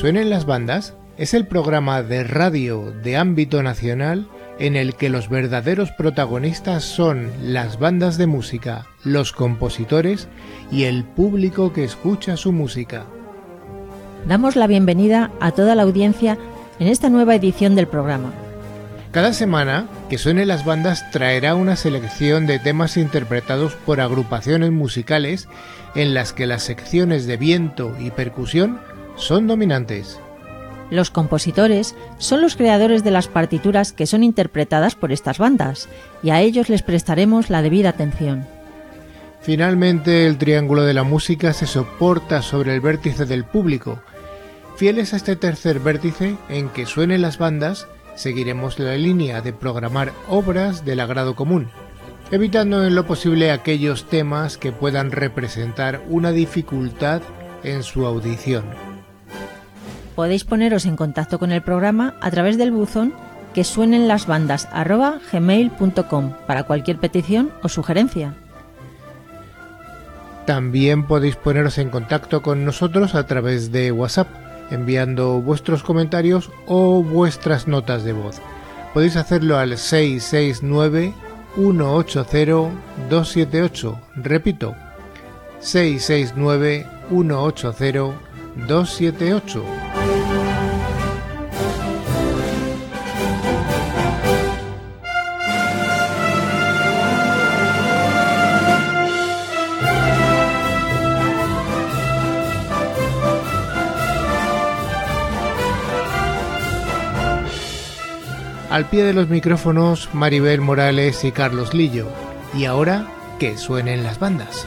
suenen las bandas es el programa de radio de ámbito nacional en el que los verdaderos protagonistas son las bandas de música, los compositores y el público que escucha su música. Damos la bienvenida a toda la audiencia en esta nueva edición del programa. Cada semana, que suene las bandas traerá una selección de temas interpretados por agrupaciones musicales en las que las secciones de viento y percusión son dominantes. Los compositores son los creadores de las partituras que son interpretadas por estas bandas, y a ellos les prestaremos la debida atención. Finalmente, el triángulo de la música se soporta sobre el vértice del público. Fieles a este tercer vértice en que suenen las bandas, seguiremos la línea de programar obras del agrado común, evitando en lo posible aquellos temas que puedan representar una dificultad en su audición podéis poneros en contacto con el programa a través del buzón que suenen las bandas gmail.com para cualquier petición o sugerencia. También podéis poneros en contacto con nosotros a través de WhatsApp, enviando vuestros comentarios o vuestras notas de voz. Podéis hacerlo al 669 180 278. Repito, 669 180 278. Al pie de los micrófonos Maribel Morales y Carlos Lillo. Y ahora que suenen las bandas.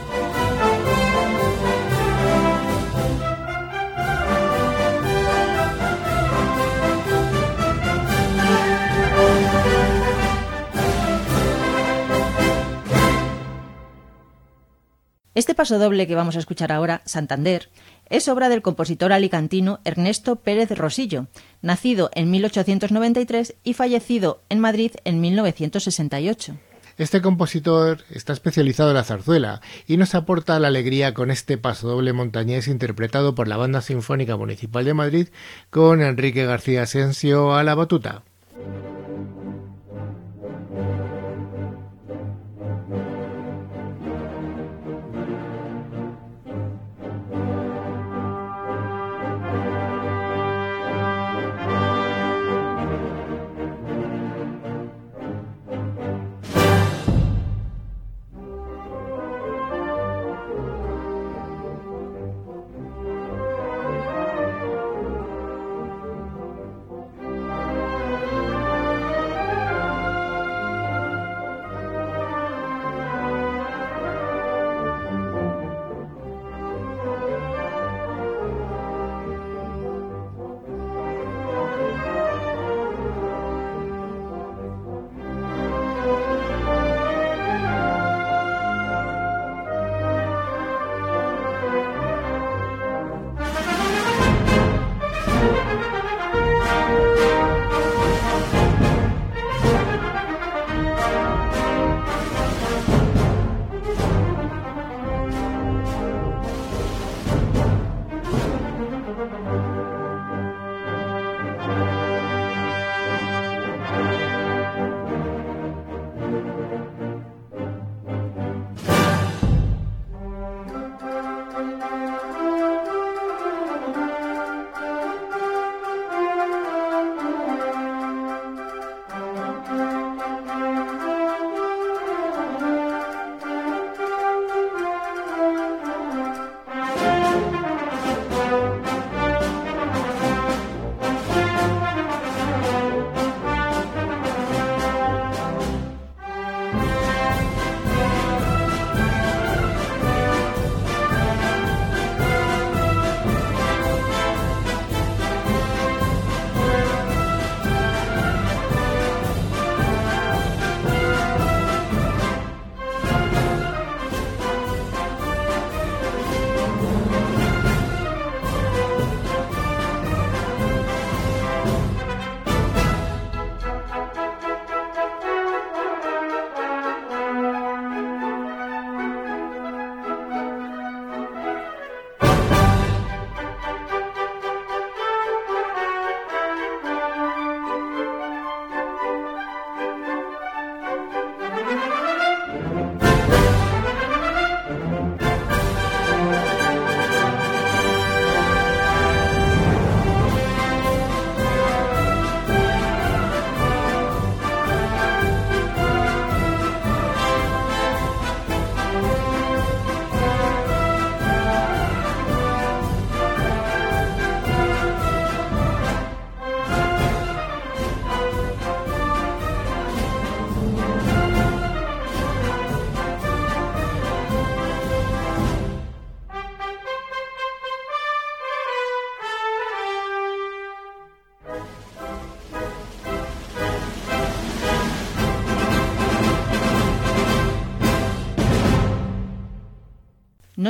Este paso doble que vamos a escuchar ahora, Santander, es obra del compositor alicantino Ernesto Pérez Rosillo, nacido en 1893 y fallecido en Madrid en 1968. Este compositor está especializado en la zarzuela y nos aporta la alegría con este paso doble montañés interpretado por la Banda Sinfónica Municipal de Madrid con Enrique García Asensio a la batuta.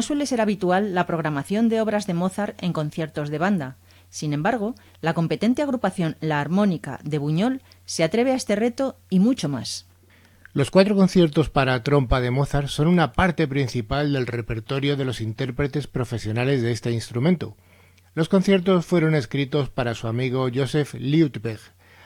Suele ser habitual la programación de obras de Mozart en conciertos de banda. Sin embargo, la competente agrupación La Armónica de Buñol se atreve a este reto y mucho más. Los cuatro conciertos para trompa de Mozart son una parte principal del repertorio de los intérpretes profesionales de este instrumento. Los conciertos fueron escritos para su amigo Joseph Liutberg,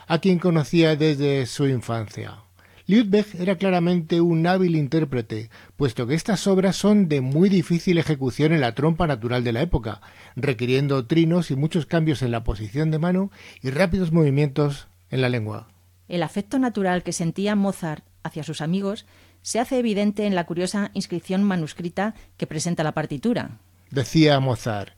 a quien conocía desde su infancia. Liutberg era claramente un hábil intérprete, puesto que estas obras son de muy difícil ejecución en la trompa natural de la época, requiriendo trinos y muchos cambios en la posición de mano y rápidos movimientos en la lengua. El afecto natural que sentía Mozart hacia sus amigos se hace evidente en la curiosa inscripción manuscrita que presenta la partitura. Decía Mozart.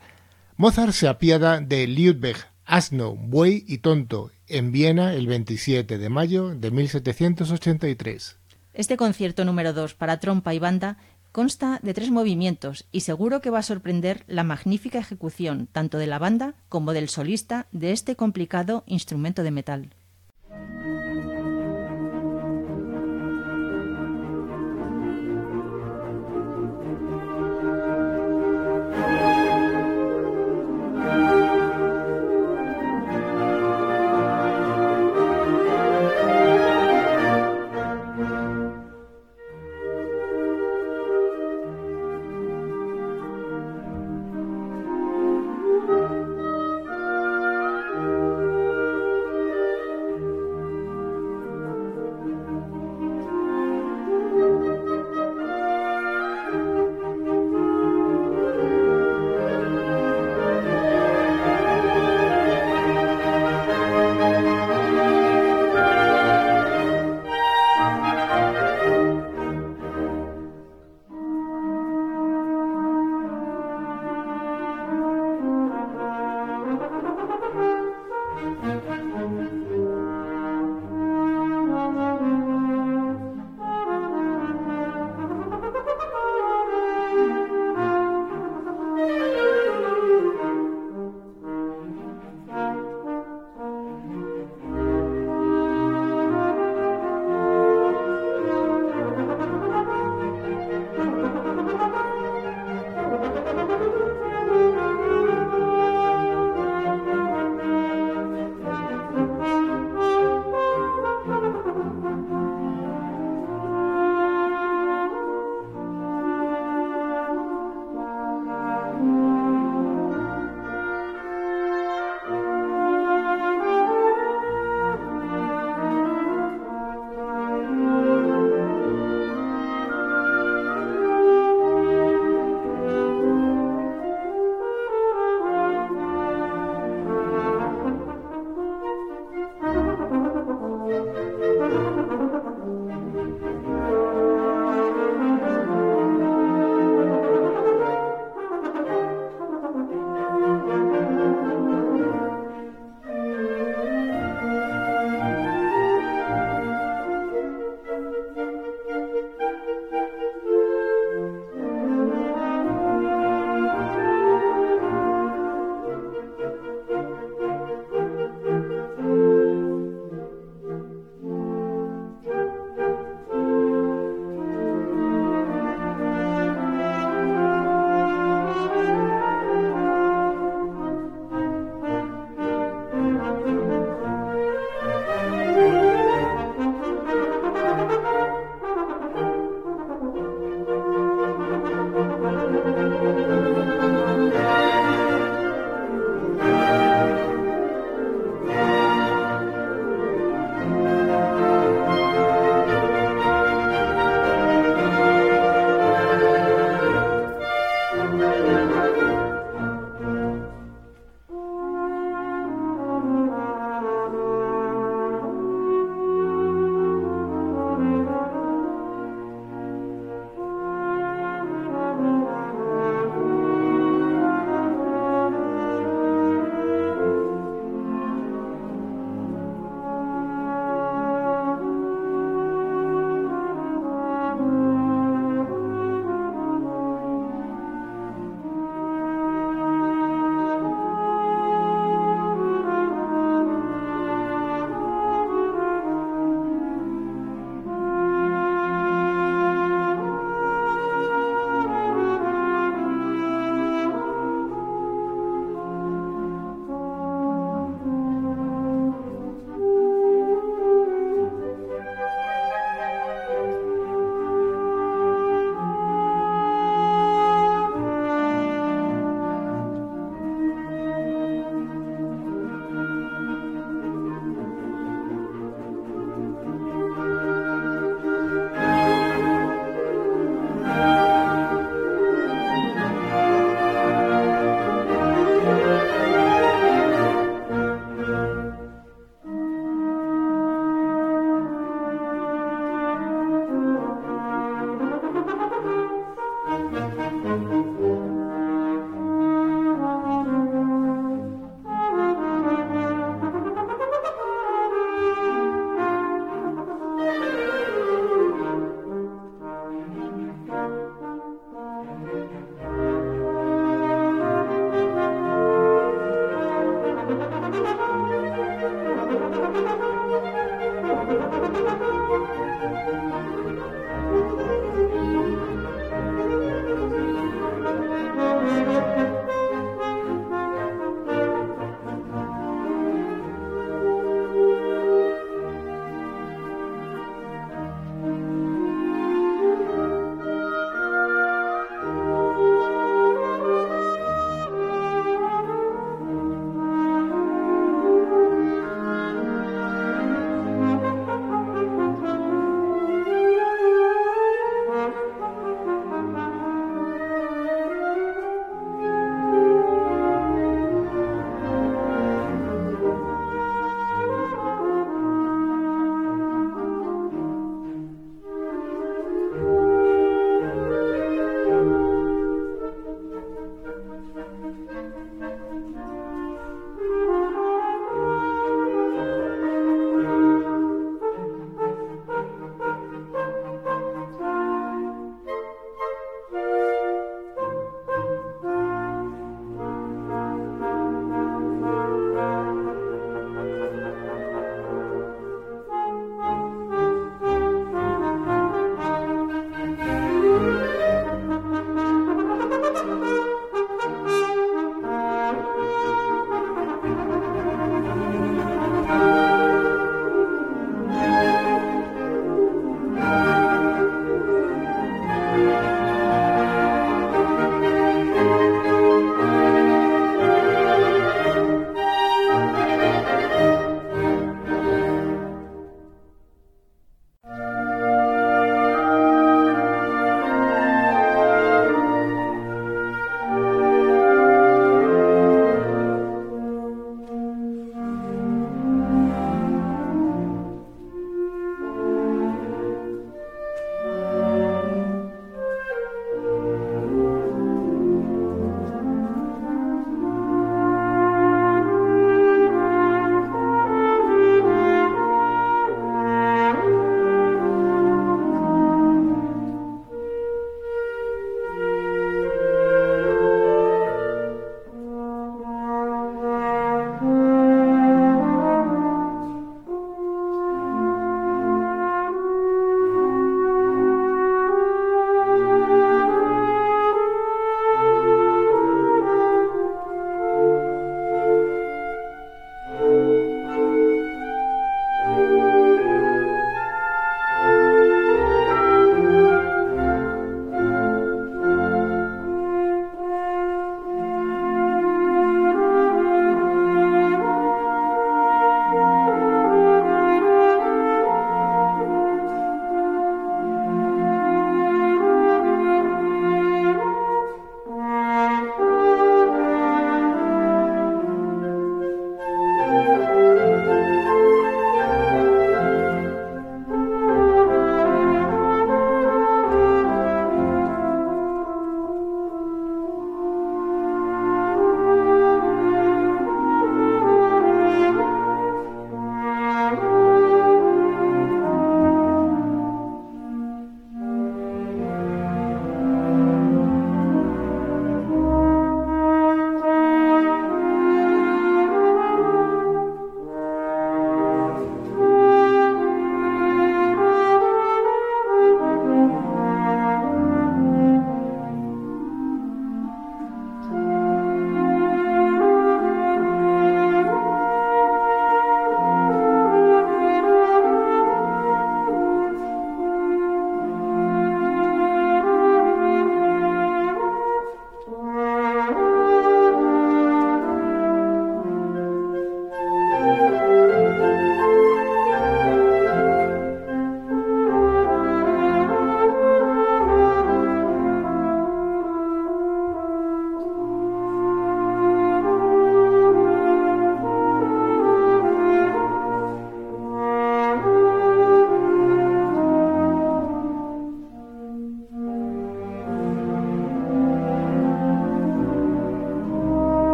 Mozart se apiada de Liudberg, asno, buey y tonto, en Viena el 27 de mayo de 1783. Este concierto número 2 para trompa y banda consta de tres movimientos y seguro que va a sorprender la magnífica ejecución tanto de la banda como del solista de este complicado instrumento de metal.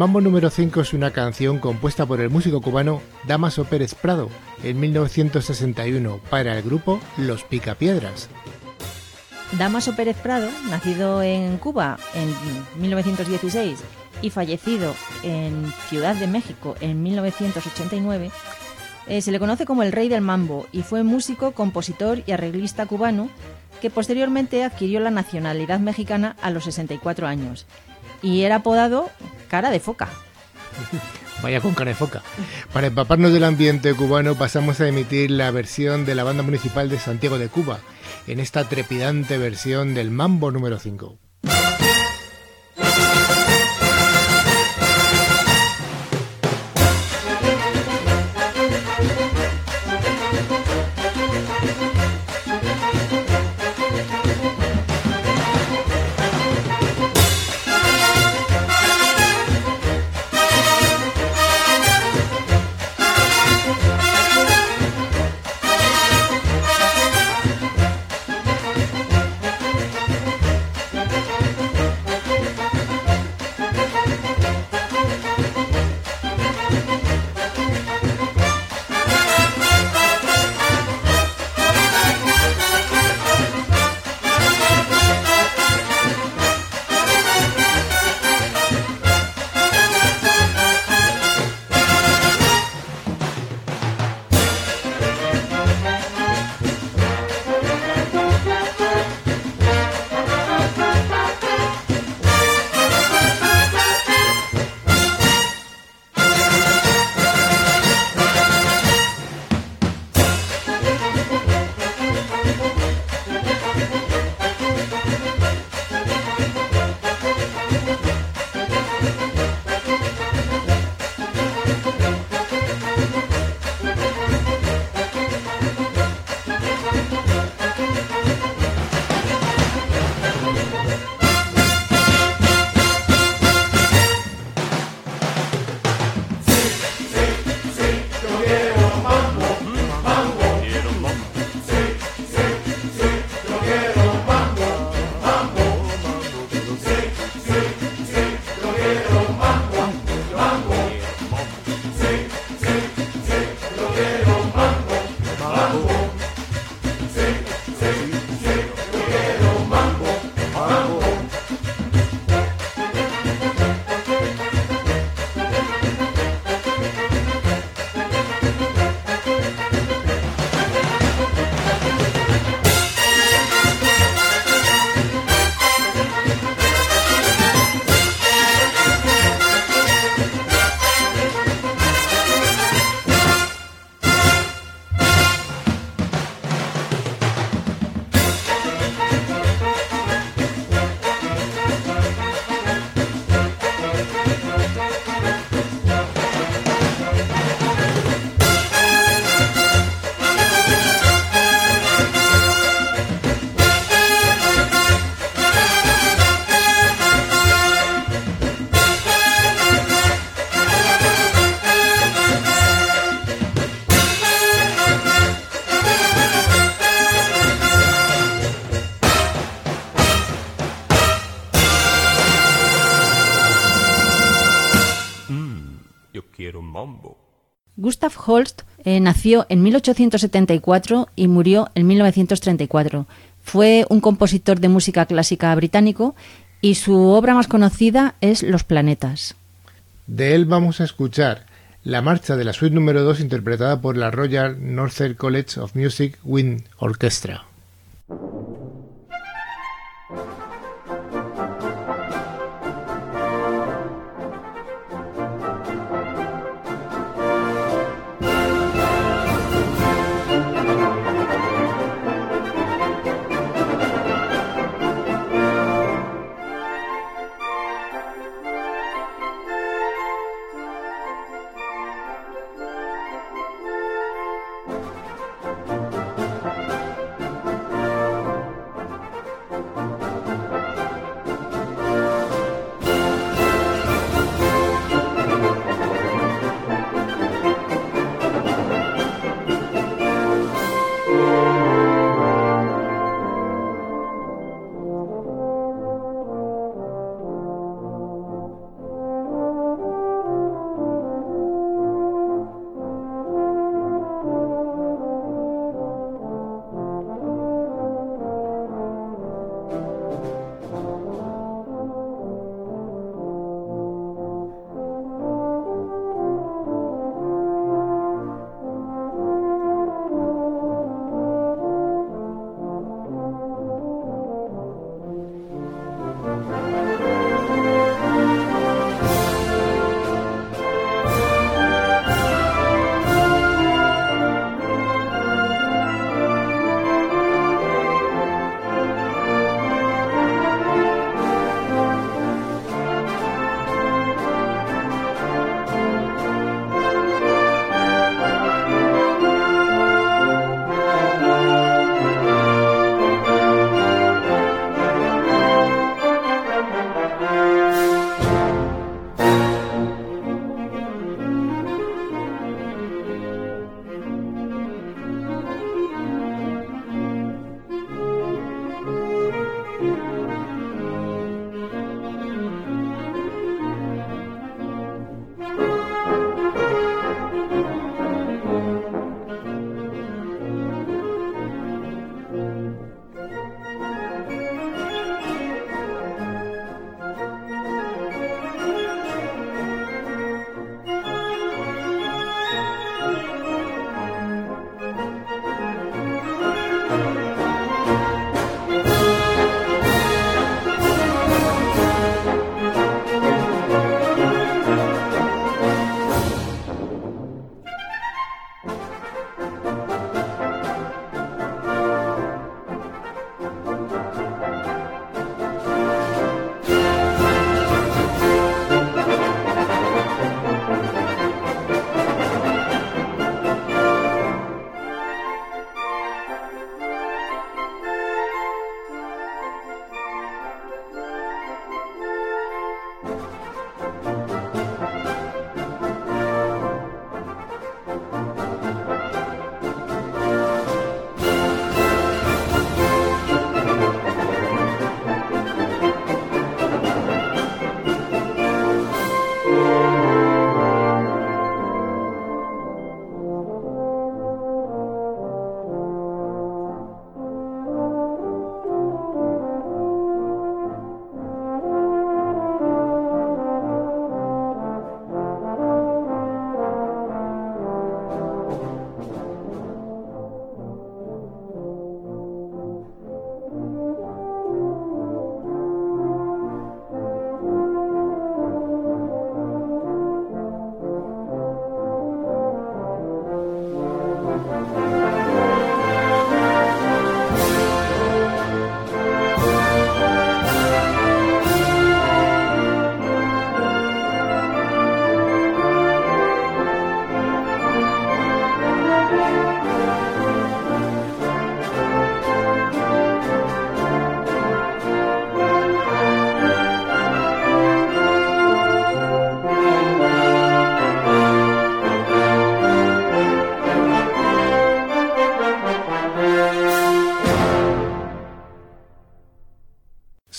Mambo número 5 es una canción compuesta por el músico cubano Damaso Pérez Prado en 1961 para el grupo Los Picapiedras. Damaso Pérez Prado, nacido en Cuba en 1916 y fallecido en Ciudad de México en 1989, eh, se le conoce como el rey del mambo y fue músico, compositor y arreglista cubano que posteriormente adquirió la nacionalidad mexicana a los 64 años y era apodado cara de foca. Vaya con cara de foca. Para empaparnos del ambiente cubano pasamos a emitir la versión de la banda municipal de Santiago de Cuba, en esta trepidante versión del Mambo número 5. Holst eh, nació en 1874 y murió en 1934. Fue un compositor de música clásica británico y su obra más conocida es Los planetas. De él vamos a escuchar la marcha de la suite número 2 interpretada por la Royal Northern College of Music Wind Orchestra.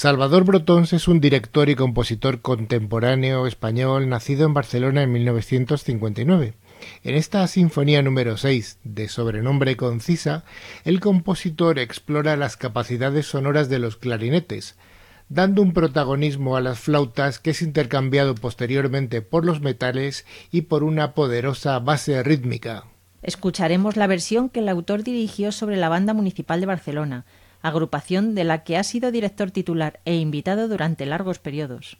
Salvador Brotons es un director y compositor contemporáneo español nacido en Barcelona en 1959. En esta Sinfonía número 6, de sobrenombre concisa, el compositor explora las capacidades sonoras de los clarinetes, dando un protagonismo a las flautas que es intercambiado posteriormente por los metales y por una poderosa base rítmica. Escucharemos la versión que el autor dirigió sobre la Banda Municipal de Barcelona, agrupación de la que ha sido director titular e invitado durante largos periodos.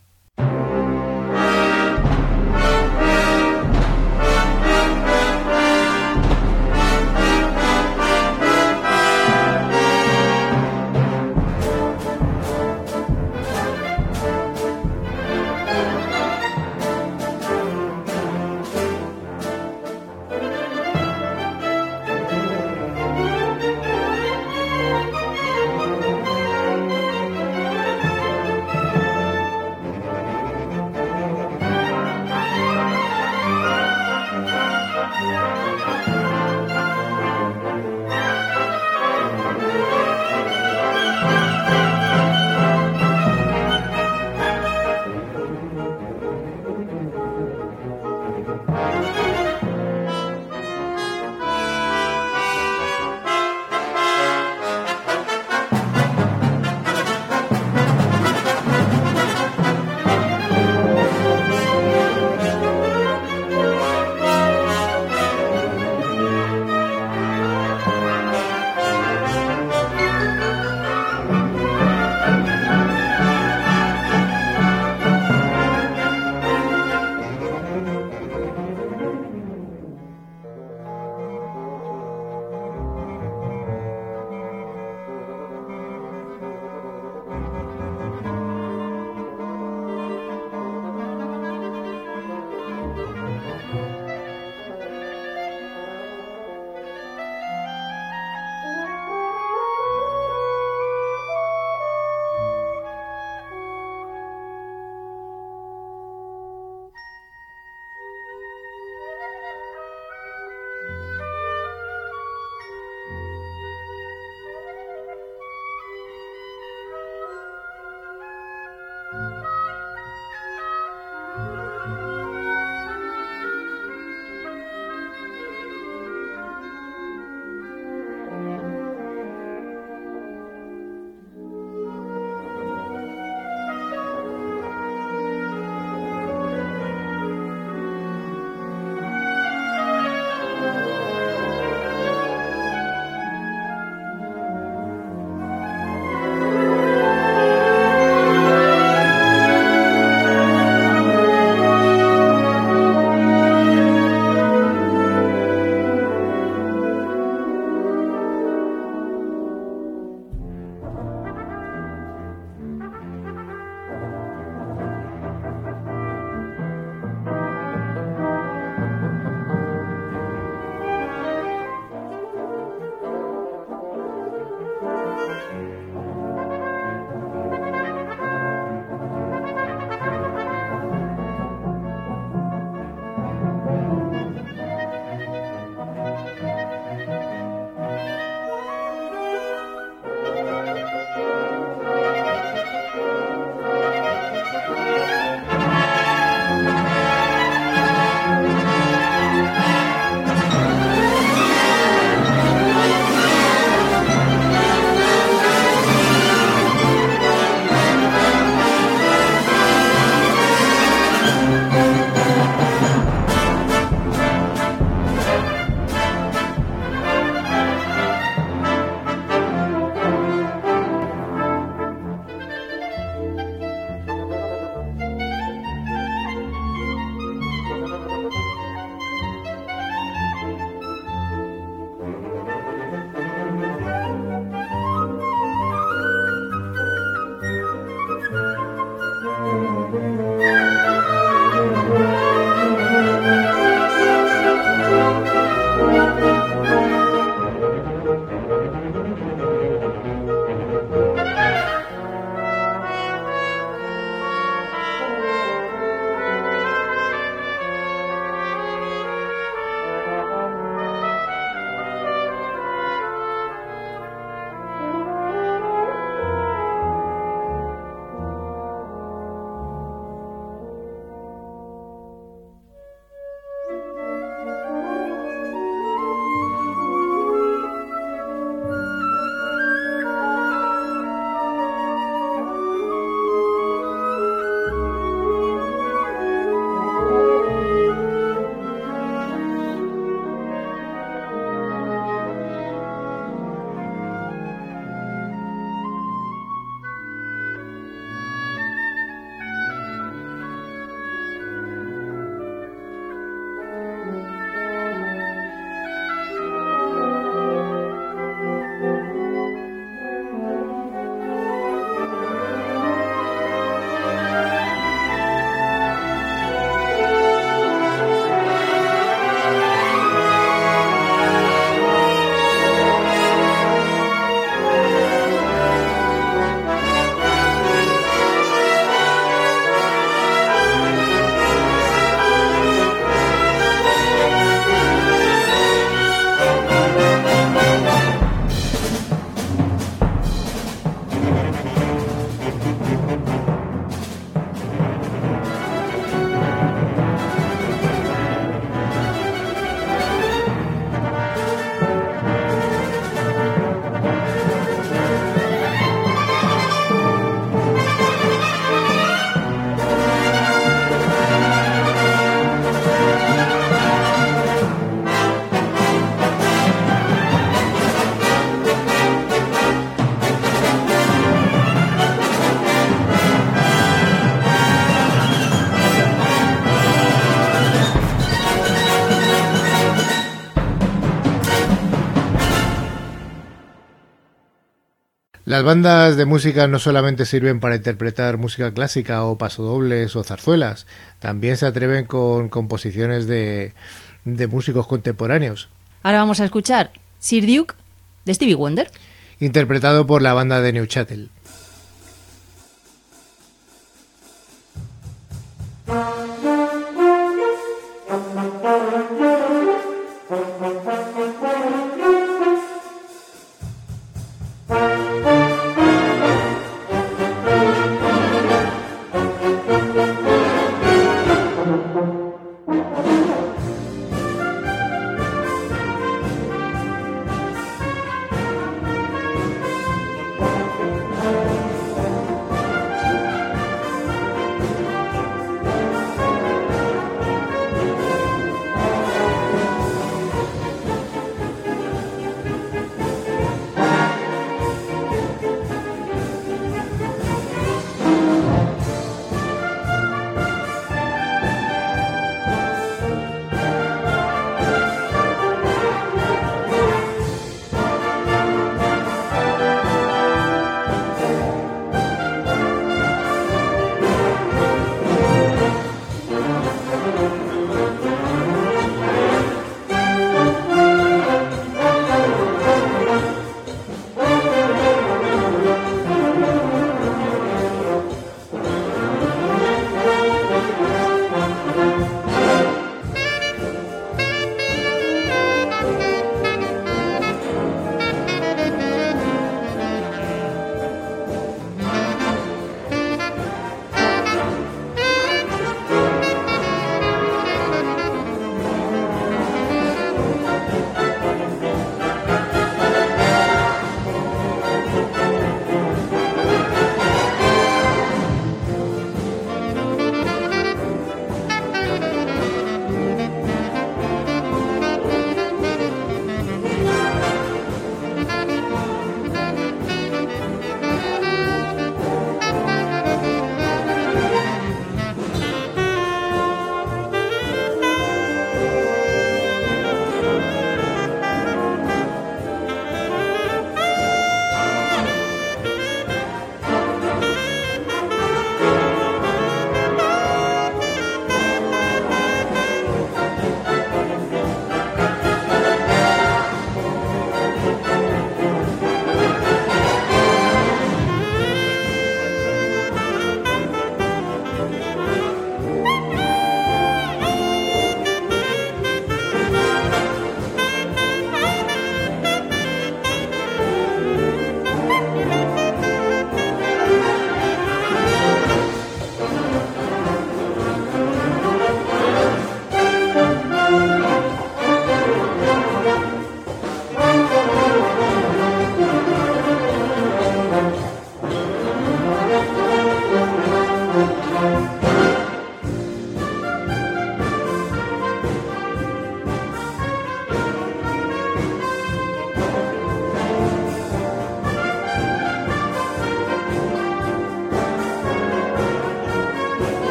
Las bandas de música no solamente sirven para interpretar música clásica o pasodobles o zarzuelas, también se atreven con composiciones de, de músicos contemporáneos. Ahora vamos a escuchar Sir Duke de Stevie Wonder. Interpretado por la banda de Neuchâtel.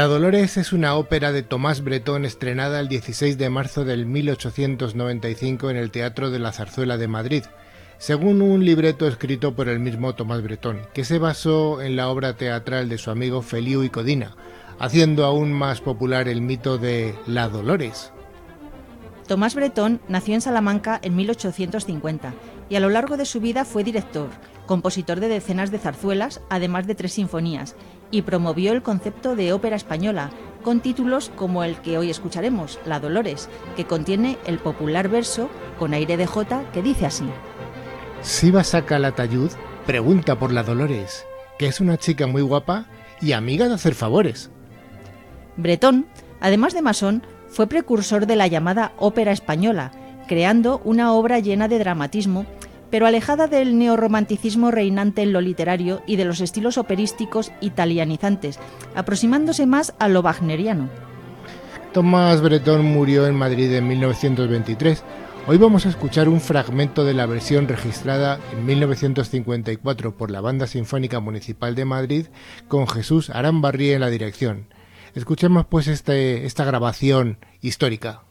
La Dolores es una ópera de Tomás Bretón estrenada el 16 de marzo del 1895 en el Teatro de la Zarzuela de Madrid, según un libreto escrito por el mismo Tomás Bretón, que se basó en la obra teatral de su amigo Feliu y Codina, haciendo aún más popular el mito de La Dolores. Tomás Bretón nació en Salamanca en 1850 y a lo largo de su vida fue director, compositor de decenas de zarzuelas, además de tres sinfonías, y promovió el concepto de ópera española, con títulos como el que hoy escucharemos, La Dolores, que contiene el popular verso con aire de jota que dice así. Si vas a Calatayud, pregunta por la Dolores, que es una chica muy guapa y amiga de hacer favores. Bretón, además de masón, fue precursor de la llamada ópera española, creando una obra llena de dramatismo, pero alejada del neorromanticismo reinante en lo literario y de los estilos operísticos italianizantes, aproximándose más a lo wagneriano. Tomás Bretón murió en Madrid en 1923. Hoy vamos a escuchar un fragmento de la versión registrada en 1954 por la Banda Sinfónica Municipal de Madrid con Jesús Arambarrí en la dirección. Escuchemos pues este, esta grabación histórica.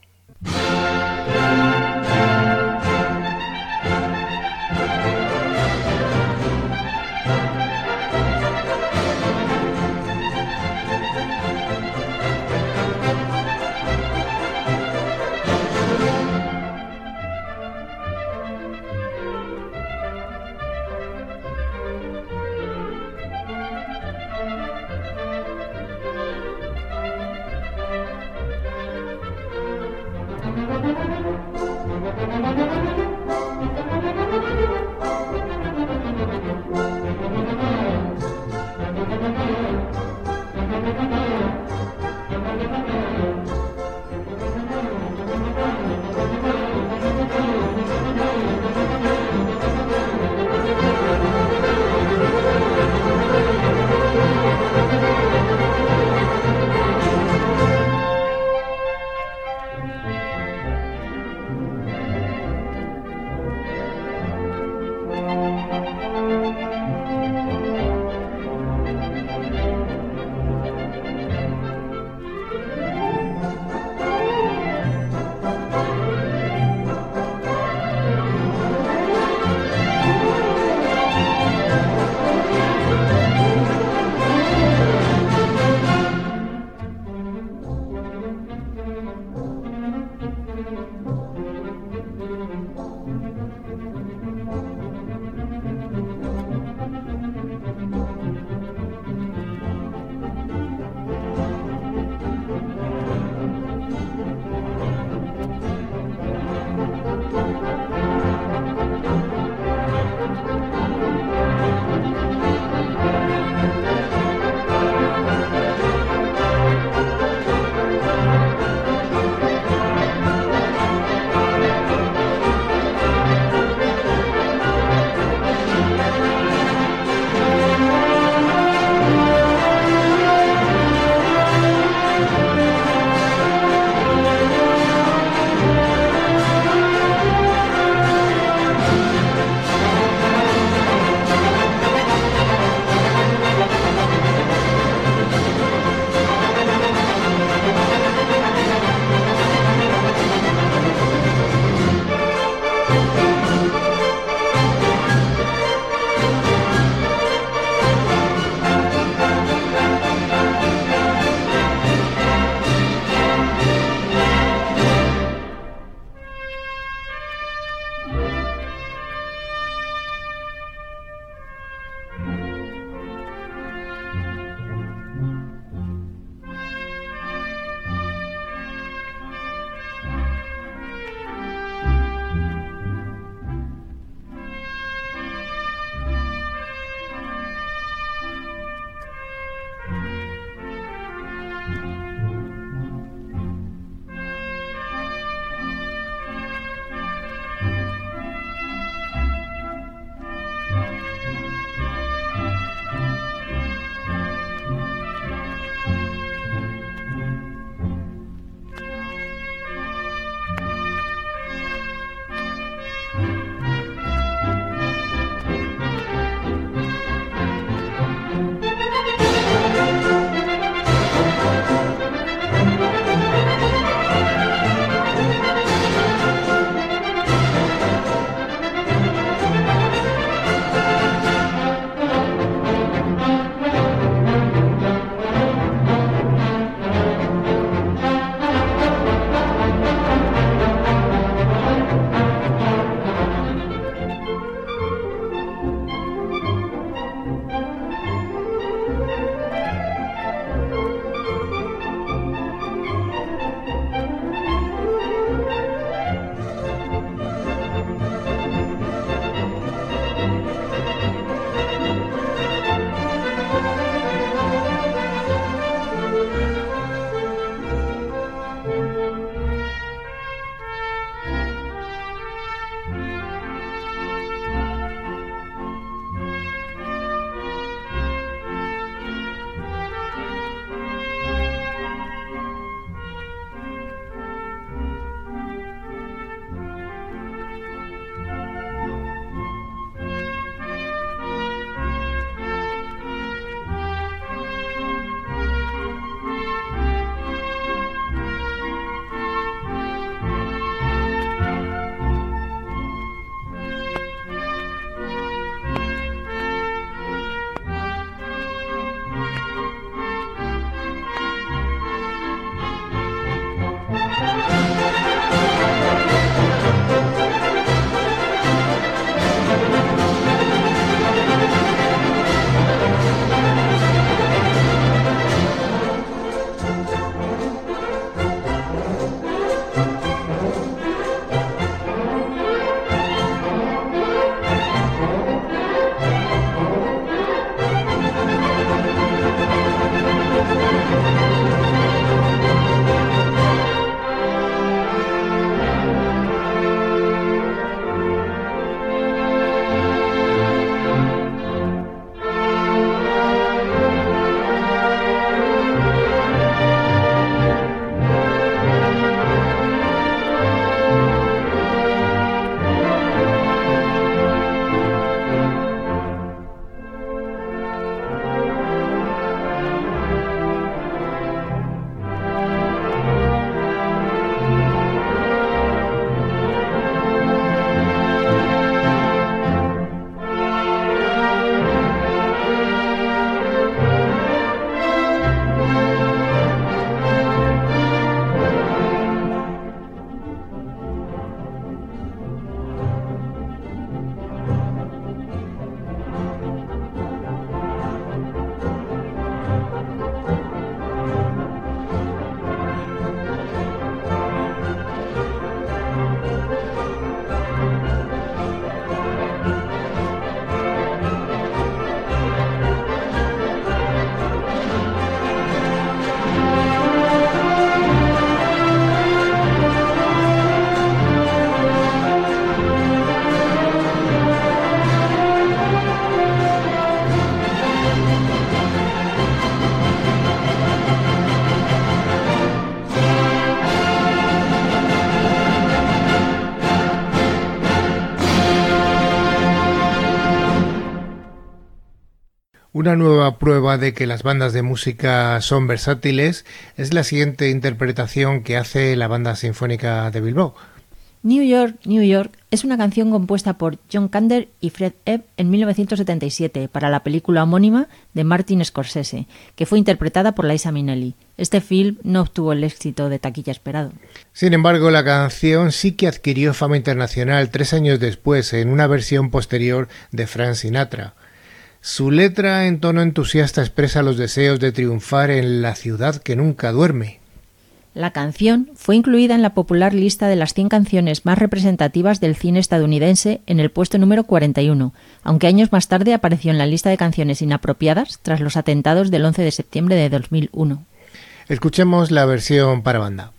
Una nueva prueba de que las bandas de música son versátiles es la siguiente interpretación que hace la Banda Sinfónica de Bilbao. New York, New York es una canción compuesta por John Kander y Fred Ebb en 1977 para la película homónima de Martin Scorsese, que fue interpretada por Liza Minnelli. Este film no obtuvo el éxito de taquilla esperado. Sin embargo, la canción sí que adquirió fama internacional tres años después en una versión posterior de Frank Sinatra. Su letra en tono entusiasta expresa los deseos de triunfar en la ciudad que nunca duerme. La canción fue incluida en la popular lista de las 100 canciones más representativas del cine estadounidense en el puesto número 41, aunque años más tarde apareció en la lista de canciones inapropiadas tras los atentados del 11 de septiembre de 2001. Escuchemos la versión para banda.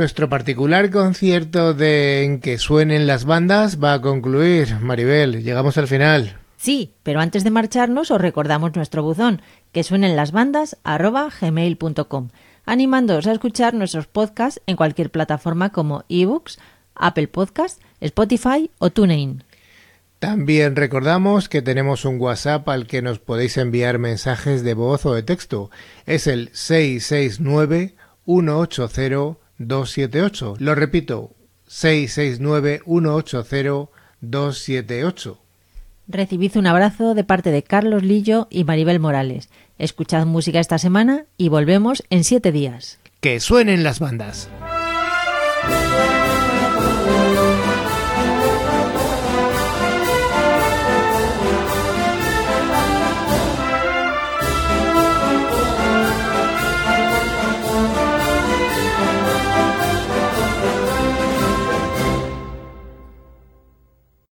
Nuestro particular concierto de en que suenen las bandas va a concluir. Maribel, llegamos al final. Sí, pero antes de marcharnos os recordamos nuestro buzón, que suenen las bandas gmail.com, animándoos a escuchar nuestros podcasts en cualquier plataforma como eBooks, Apple Podcasts, Spotify o TuneIn. También recordamos que tenemos un WhatsApp al que nos podéis enviar mensajes de voz o de texto. Es el 669 180 278. Lo repito, 669-180-278. Recibid un abrazo de parte de Carlos Lillo y Maribel Morales. Escuchad música esta semana y volvemos en siete días. Que suenen las bandas.